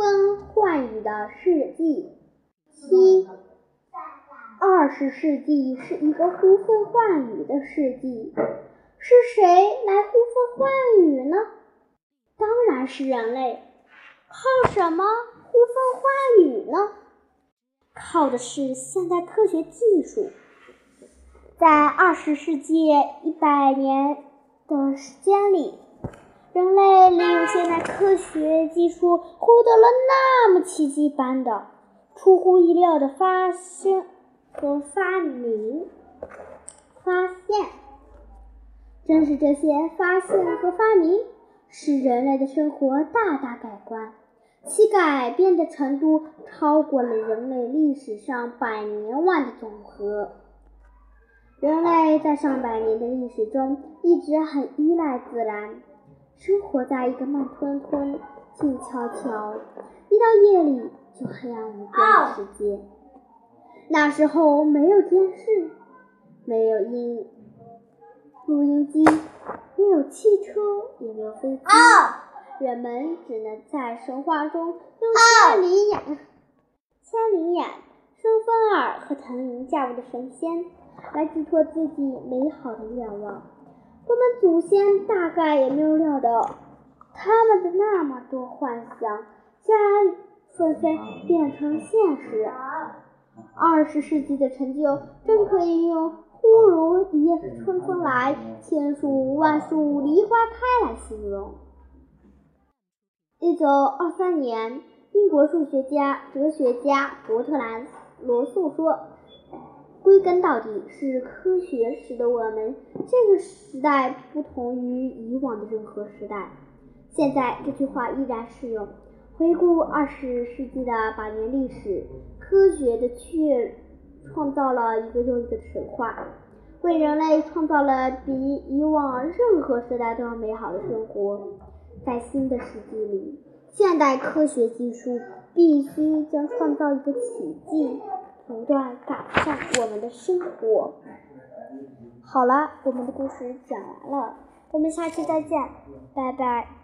风唤雨的世纪。七，二十世纪是一个呼风唤雨的世纪。是谁来呼风唤雨呢？当然是人类。靠什么呼风唤雨呢？靠的是现代科学技术。在二十世纪一百年的时间里，人类现代科学技术获得了那么奇迹般的、出乎意料的发现和发明、发现。正是这些发现和发明，使人类的生活大大改观，其改变的程度超过了人类历史上百年万的总和。人类在上百年的历史中一直很依赖自然，生活在一个慢吞吞、静悄悄、一到夜里就黑暗无边的世界。那时候没有电视，没有音录音机，没有汽车，也没有飞机，人们只能在神话中用千里眼、千里眼、顺风耳和腾云驾雾的神仙。来寄托自己美好的愿望。我们祖先大概也没有料到，他们的那么多幻想，竟然纷纷变成现实。二十世纪的成就，真可以用“忽如一夜春风来，千树万树梨花开”来形容。一九二三年，英国数学家、哲学家伯特兰·罗素说。归根到底是科学使得我们这个时代不同于以往的任何时代。现在这句话依然适用。回顾二十世纪的百年历史，科学的确创造了一个又一个神话，为人类创造了比以往任何时代都要美好的生活。在新的世纪里，现代科学技术必须将创造一个奇迹。不断改善我们的生活。好了，我们的故事讲完了，我们下期再见，拜拜。